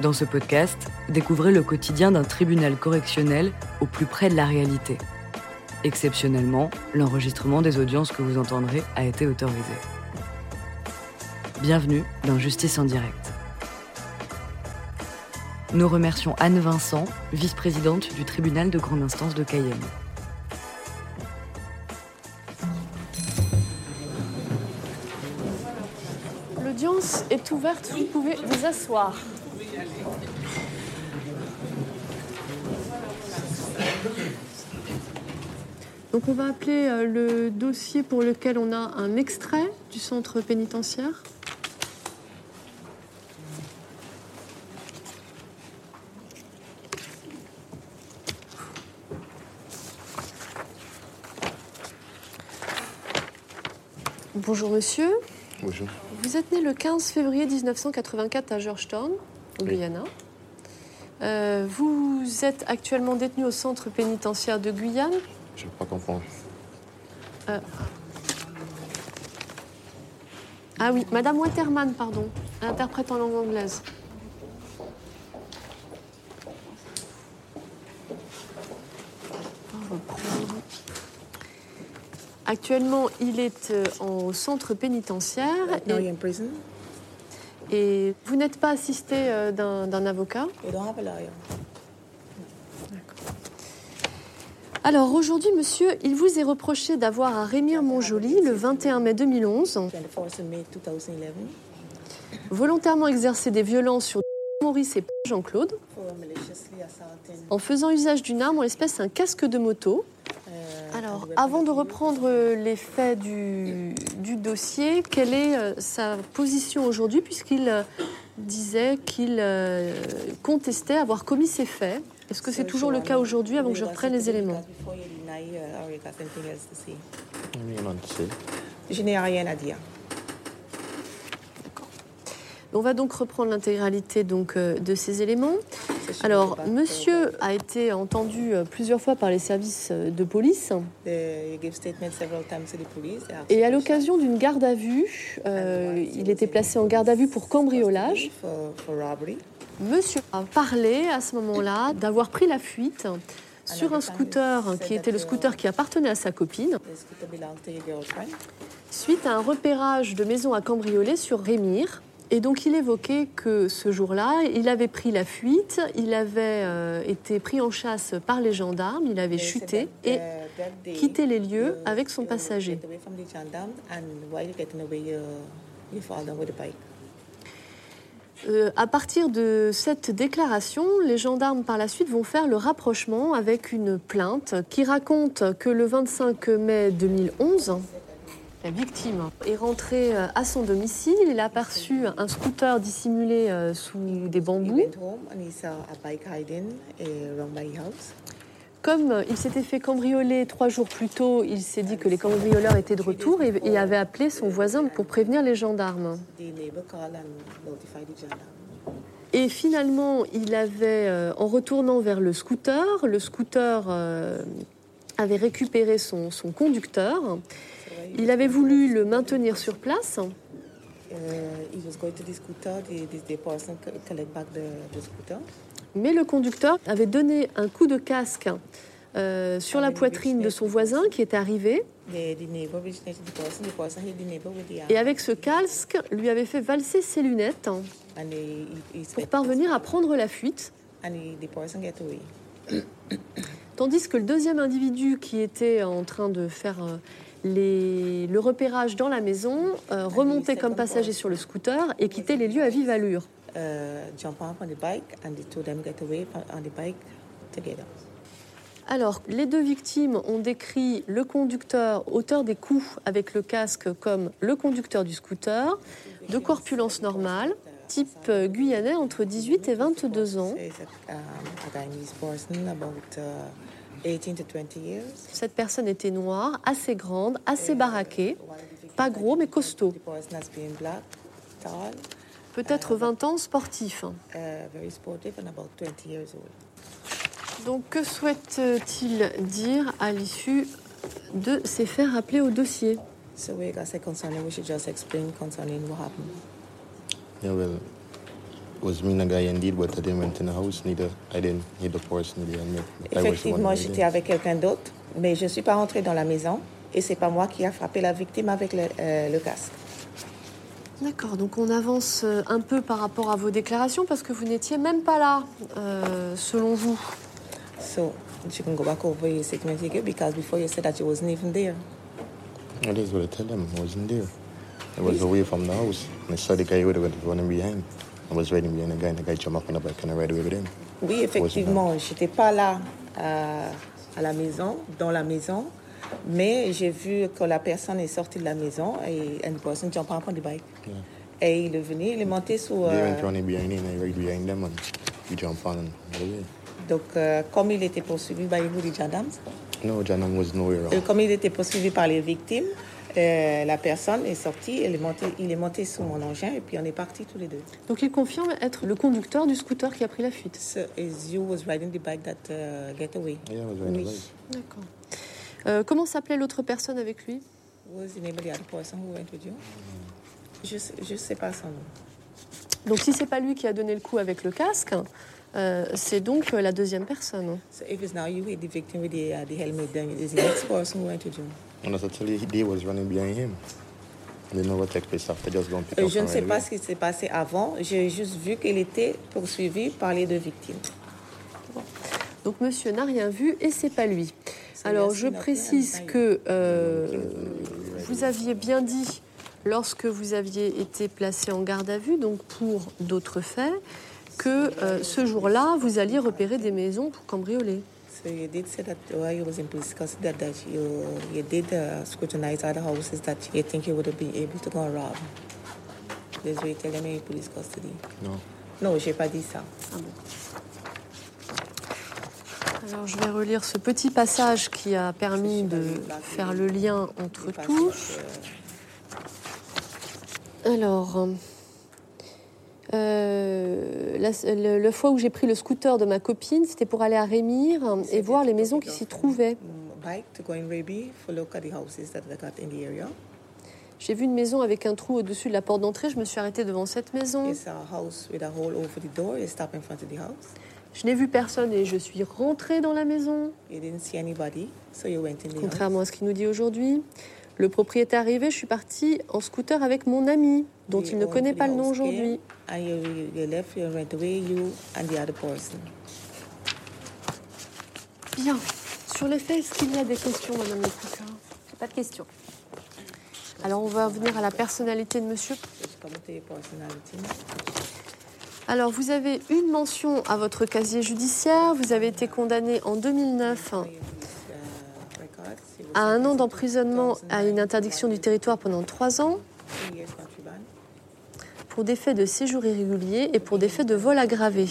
Dans ce podcast, découvrez le quotidien d'un tribunal correctionnel au plus près de la réalité. Exceptionnellement, l'enregistrement des audiences que vous entendrez a été autorisé. Bienvenue dans Justice en direct. Nous remercions Anne Vincent, vice-présidente du tribunal de grande instance de Cayenne. L'audience est ouverte, vous pouvez vous asseoir. Donc on va appeler euh, le dossier pour lequel on a un extrait du centre pénitentiaire. Bonjour monsieur. Bonjour. Vous êtes né le 15 février 1984 à Georgetown, au Oui. Guyana. Euh, vous êtes actuellement détenu au centre pénitentiaire de Guyane. Je ne peux pas comprendre. Ah oui, Madame Waterman, pardon, interprète en langue anglaise. Actuellement, il est euh, en- au centre pénitentiaire et, you're in prison? et vous n'êtes pas assisté euh, d'un d'un avocat? You don't have a lawyer. Alors aujourd'hui, monsieur, il vous est reproché d'avoir à Rémire-Montjoly, le 21 mai 2011, 24th of May 2011 volontairement exercé des violences sur Maurice et Jean-Claude en faisant usage d'une arme, en l'espèce un casque de moto. Alors, avant de reprendre euh, les faits du, du dossier, quelle est euh, sa position aujourd'hui, puisqu'il euh, disait qu'il contestait avoir commis ces faits? Est-ce que c'est toujours le cas aujourd'hui, avant que je reprenne les éléments? uh. Je n'ai rien à dire. On va donc reprendre l'intégralité donc euh, de ces éléments. Alors, monsieur a été entendu euh, plusieurs fois par les services euh, de police. Et à l'occasion d'une garde à vue, euh, il était placé en garde à vue pour cambriolage. Monsieur a parlé à ce moment-là d'avoir pris la fuite sur un scooter qui était le scooter qui appartenait à sa copine, suite à un repérage de maison à cambrioler sur Rémire. Et donc il évoquait que ce jour-là, il avait pris la fuite, il avait euh, été pris en chasse par les gendarmes, il avait chuté et uh, quitté les lieux avec son passager. bike? Euh, à partir de cette déclaration, les gendarmes par la suite vont faire le rapprochement avec une plainte qui raconte que le 25 mai 2011, la victime est rentrée euh, à son domicile. Il a aperçu un scooter dissimulé euh, sous des bambous. Comme il s'était fait cambrioler trois jours plus tôt, il s'est dit que les cambrioleurs étaient de retour et, et avait appelé son voisin pour prévenir les gendarmes. Et finalement, il avait, euh, en retournant vers le scooter, le scooter euh, avait récupéré son, son conducteur. Il avait voulu le maintenir sur place. Uh, scooter. Mais le conducteur avait donné un coup de casque euh, sur la poitrine de son voisin qui était arrivé. Arm. Et avec ce casque, lui avait fait valser ses lunettes pour parvenir à prendre la fuite. Tandis que le deuxième individu qui était en train de faire euh, les- le repérage dans la maison euh, remontait comme passager sur le scooter et quittait les lieux à vive allure. Uh, together. Alors, les deux victimes ont décrit le conducteur, auteur des coups avec le casque, comme le conducteur du scooter, de corpulence normale, type euh, guyanais entre 18 et 22 ans. So it's a, a Guyanese person about 18 to 20 years. Cette personne était noire, assez grande, assez baraquée, pas gros mais costaud, peut-être 20 ans, sportif. uh, very sportive, and about 20 years old. Donc, que souhaite-t-il dire à l'issue de ces faits rappelés au dossier? So we got say concerning, we should just explain concerning what happened. Yeah, well, was me and a guy indeed, but I didn't went in the house. Neither I didn't hit the person. Neither I the one Effectivement, j'étais avec quelqu'un d'autre, mais je ne suis pas rentrée dans la maison. Et c'est pas moi qui a frappé la victime avec le, euh, le casque. D'accord, donc on avance euh, un peu par rapport à vos déclarations parce que vous n'étiez même pas là, euh, selon vous. So you can go back over your statement again because before you said that you wasn't even there. That is what I tell them. I wasn't there. I was away from the house. And I saw the guy who was running behind. I was riding behind the guy, and the guy jumped up on the bike and I ride away with him. Oui, effectivement, j'étais pas là euh, à la maison, dans la maison, mais j'ai vu que la personne est sortie de la maison et une personne jumped up on the bike. Yeah. Et il est venu, il est monté sur. Euh, jump donc, euh, comme il était poursuivi par les gendarmes, No, Janam was nowhere euh, around. comme il était poursuivi par les victimes, euh, la personne est sortie, elle est montée, il est monté sur mon engin et puis on est partis tous les deux. Donc il confirme être le conducteur du scooter qui a pris la fuite. So is you was riding the bike that uh, get away? Yeah, I was riding Oui. D'accord. Euh, comment s'appelait l'autre personne avec lui? Was other person who went with you? Je je sais pas son nom. Donc si c'est pas lui qui a donné le coup avec le casque, euh, c'est donc euh, la deuxième personne. So if it's now you the victim with the, uh, the helmet, then it's the next person who went you. And tell you, they was running behind him. They know what took place after, just go and pick up je ne sais pas ce qui s'est passé avant. J'ai juste vu qu'il était poursuivi par les deux victimes. Donc monsieur n'a rien vu et c'est pas lui. Alors je précise que euh, vous aviez bien dit lorsque vous aviez été placé en garde à vue, donc pour d'autres faits, que euh, ce jour-là vous alliez repérer des maisons pour cambrioler. So you did say that while you was in police custody that, that you, you did uh, scrutinize other houses that you think you would have been able to go and rob. That's what you tell them in police custody. No. Non, j'ai pas dit ça. Alors je vais relire ce petit passage qui a permis de faire le lien entre tous. euh, Alors, euh, la, le, le fois où j'ai pris le scooter de ma copine, c'était pour aller à Rémire et voir les maisons qui s'y trouvaient. J'ai vu une maison avec un trou au-dessus de la porte d'entrée. Je me suis arrêtée devant cette maison. It's a house with a hole over the door. You stop in front of the house. Je n'ai vu personne et je suis rentrée dans la maison. You didn't see anybody, so you went in the house. Contrairement à ce qu'il nous dit aujourd'hui. Le propriétaire arrivé, je suis partie en scooter avec mon ami, dont il ne connaît pas le nom aujourd'hui. came, And you, you left, you went away, you and the other person. Bien. Sur les faits, est-ce qu'il y a des questions, Madame le procureur pas de questions. Alors, on va venir à la personnalité de monsieur. Alors, vous avez une mention à votre casier judiciaire. Vous avez été condamné en 2009 Uh, records. He was à un an d'emprisonnement à 2009 une interdiction du territoire pendant trois ans pour des faits de séjour irrégulier et pour des faits de vol aggravé.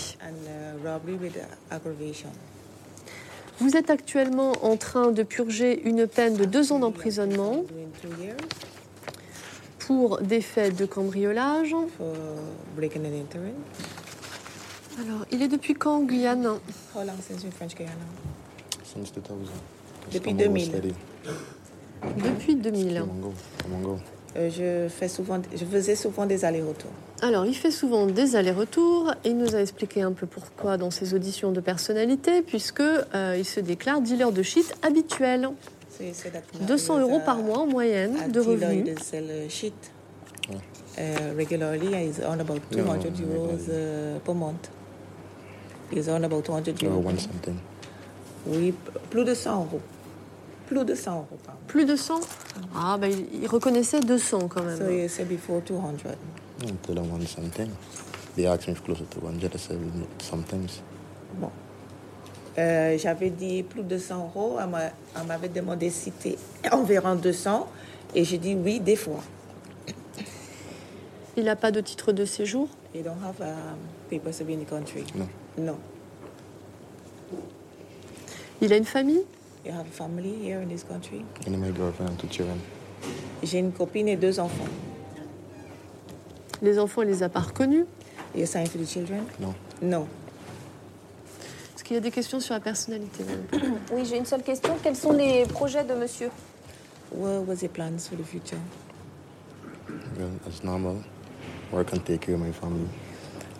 Vous êtes actuellement en train de purger une peine de deux ans d'emprisonnement Doing two years pour des faits de cambriolage. Alors, il est depuis quand en Guyane? How long since you're in French Guiana? Since 2000. Depuis come and go 2000. steady. Depuis 2000. Come and go. Come and go. Euh, je, fais souvent, je faisais souvent des allers-retours. Alors, il fait souvent des allers-retours et il nous a expliqué un peu pourquoi dans ses auditions de personnalité, puisque euh, il se déclare dealer de shit habituel. So you said that now 200 he was euros par mois en moyenne a de revenus. uh, uh, regularly. He's on about No, 200 euros uh, per month. He's on about 200 Or euros. one something. Oui, plus de 100 euros. Plus de 100 euros par mois. Plus de 100 Ah, bah, il, reconnaissait 200 quand même. So you said before 200. I tell them one something. They ask me if closer to 100. I say no, sometimes. Bon. Euh, J'avais dit plus de 100 euros. Elle m'avait demandé si c'était environ 200. Et j'ai dit oui, des fois. Il n'a pas de titre de séjour? You don't have um, papers to be in the country. No. No. Il a une famille? You have a family here in this country? And my girlfriend and two children. J'ai une copine et deux enfants. Les enfants, il les a pas reconnus? You sign for the children? No. No. Est-ce qu'il y a des questions sur la personnalité Oui, j'ai une seule question. Quels sont les projets de monsieur? What was your plans for the future? Well, as normal. Work and take care of my family.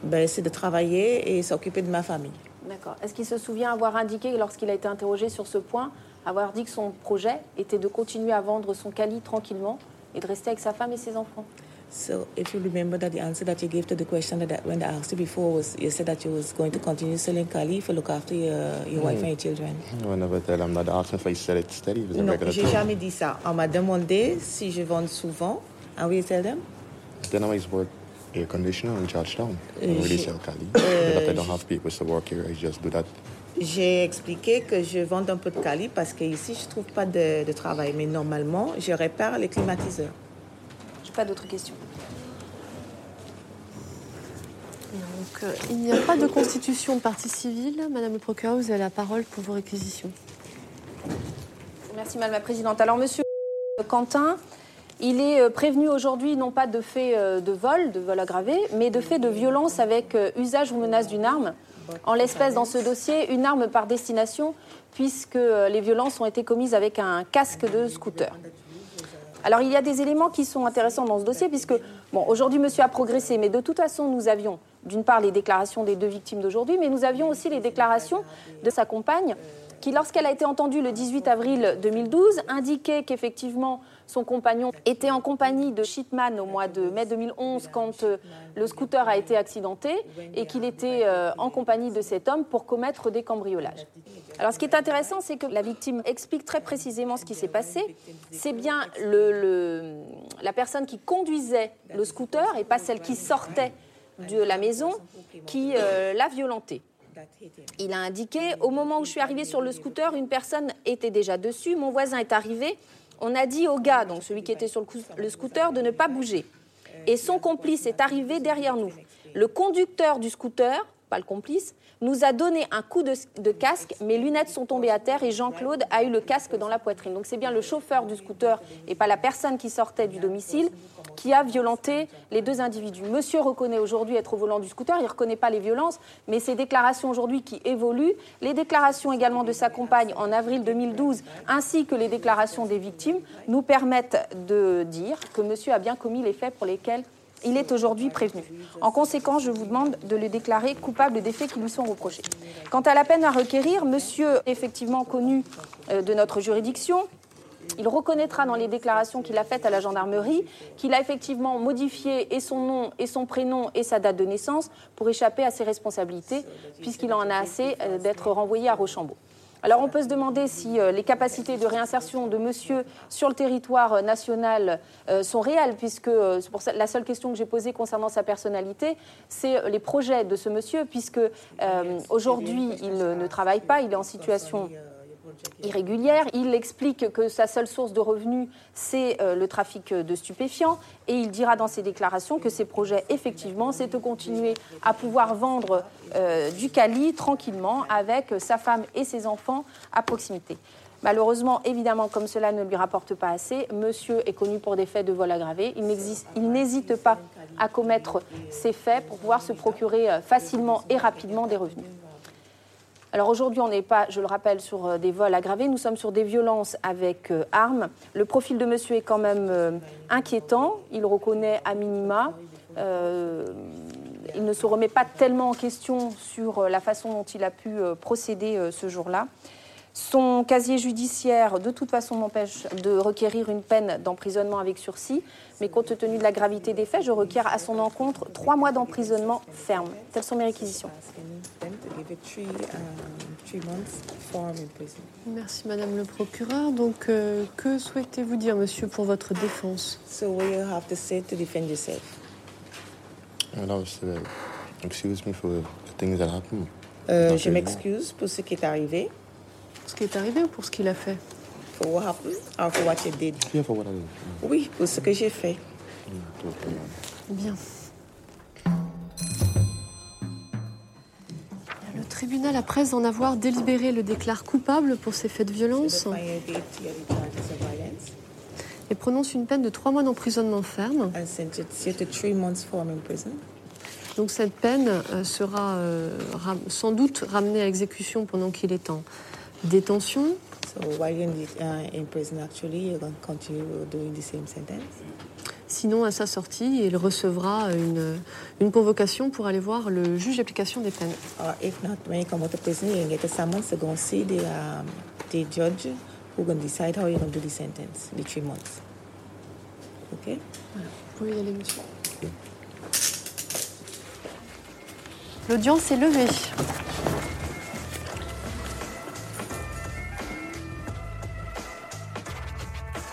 Ben, c'est de travailler et s'occuper de ma famille. D'accord. Est-ce qu'il se souvient avoir indiqué, lorsqu'il a été interrogé sur ce point, avoir dit que son projet était de continuer à vendre son Cali tranquillement et de rester avec sa femme et ses enfants? So, if you remember that the answer that you gave to the question that when I asked you before was, you said that you was going to continue selling Cali for look after your, your wife and your children. I never tell him that. I asked him if I said it steady. Non, j'ai jamais dit ça. On m'a demandé si je vends souvent. And we tell them? Then I to work air conditioner in Georgetown. I don't really she- sell Cali. But that I don't have people to work here. I just do that. J'ai expliqué que je vends un peu de Cali parce qu'ici, je trouve pas de, de travail. Mais normalement, je répare les climatiseurs. J'ai pas d'autres questions. Donc, euh, il n'y a pas de constitution de partie civile. Madame le procureur, vous avez la parole pour vos réquisitions. Merci Madame la Présidente. Alors Monsieur Quentin, il est euh, prévenu aujourd'hui non pas de fait euh, de vol, de vol aggravé, mais de fait de violence avec euh, usage ou menace d'une arme. En l'espèce, dans ce dossier, une arme par destination, puisque les violences ont été commises avec un casque de scooter. Alors il y a des éléments qui sont intéressants dans ce dossier, puisque bon, aujourd'hui monsieur a progressé, mais de toute façon nous avions d'une part les déclarations des deux victimes d'aujourd'hui, mais nous avions aussi les déclarations de sa compagne, qui lorsqu'elle a été entendue le 18 avril 2012, indiquait qu'effectivement son compagnon était en compagnie de Shitman au mois de mai 2011 quand euh, le scooter a été accidenté et qu'il était euh, en compagnie de cet homme pour commettre des cambriolages. Alors ce qui est intéressant, c'est que la victime explique très précisément ce qui s'est passé. C'est bien le- la personne qui conduisait le scooter et pas celle qui sortait de la maison qui euh, l'a violenté. Il a indiqué, au moment où je suis arrivée sur le scooter, une personne était déjà dessus, mon voisin est arrivé, on a dit au gars, donc celui qui était sur le, le scooter, de ne pas bouger. Et son complice est arrivé derrière nous. Le conducteur du scooter, pas le complice, nous a donné un coup de, de casque, mes lunettes sont tombées à terre et Jean-Claude a eu le casque dans la poitrine. Donc c'est bien le chauffeur du scooter et pas la personne qui sortait du domicile qui a violenté les deux individus. Monsieur reconnaît aujourd'hui être au volant du scooter, il ne reconnaît pas les violences, mais ces déclarations aujourd'hui qui évoluent, les déclarations également de sa compagne en avril 2012, ainsi que les déclarations des victimes, nous permettent de dire que monsieur a bien commis les faits pour lesquels il est aujourd'hui prévenu. En conséquence, je vous demande de le déclarer coupable des faits qui lui sont reprochés. Quant à la peine à requérir, monsieur effectivement connu euh, de notre juridiction. Il reconnaîtra dans les déclarations qu'il a faites à la gendarmerie qu'il a effectivement modifié son nom et son prénom et sa date de naissance pour échapper à ses responsabilités, puisqu'il en a assez euh, d'être renvoyé à Rochambeau. Alors on peut se demander si euh, les capacités de réinsertion de monsieur sur le territoire euh, national euh, sont réelles, puisque c'est pour ça, la seule question que j'ai posée concernant sa personnalité, c'est les projets de ce monsieur, puisque euh, aujourd'hui il ne ne travaille pas, il est en situation irrégulière. Il explique que sa seule source de revenus, c'est euh, le trafic de stupéfiants. Et il dira dans ses déclarations que ses projets, effectivement, c'est de continuer à pouvoir vendre euh, du Cali tranquillement avec sa femme et ses enfants à proximité. Malheureusement, évidemment, comme cela ne lui rapporte pas assez, monsieur est connu pour des faits de vol aggravé. Il n'hésite pas à commettre ces faits pour pouvoir se procurer euh, facilement et rapidement des revenus. Alors aujourd'hui, on n'est pas, je le rappelle, sur euh, des vols aggravés, nous sommes sur des violences avec euh, armes. Le profil de monsieur est quand même euh, inquiétant, il reconnaît à minima. Il ne se remet pas tellement en question sur la façon dont il a pu procéder ce jour-là. Son casier judiciaire, de toute façon, m'empêche de requérir une peine d'emprisonnement avec sursis, mais compte tenu de la gravité des faits, je requiers à son encontre trois mois d'emprisonnement ferme. Telles sont mes réquisitions. Merci Madame le procureur. Donc, euh, que souhaitez-vous dire, monsieur, pour votre défense? So what you have to say to defend yourself? And I was excuse me for the things that happened. Euh, Not je m'excuse pour ce qui est arrivé, Ce qui est arrivé ou pour ce qu'il a fait? For what happened, or for what you did. Yeah, for what I did. Oui, pour ce que j'ai fait. Mm. Bien. Le tribunal, après en avoir délibéré, le déclare coupable pour ces faits de violence et prononce une peine de trois mois d'emprisonnement ferme. Donc cette peine euh, sera euh, sans doute ramenée à exécution pendant qu'il est en détention. So while you're in, the, uh, in prison, actually, you're going to continue doing the same sentence? Sinon, à sa sortie, il recevra une, une convocation pour aller voir le juge d'application des peines. If not, when you come out of prison, you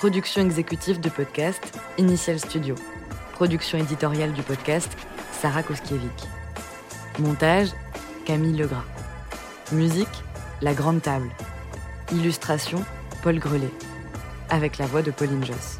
Production exécutive du podcast, Initial Studio. Production éditoriale du podcast, Sarah Koskiewicz. Montage, Camille Legras. Musique, La Grande Table. Illustration, Paul Grelet. Avec la voix de Pauline Joss.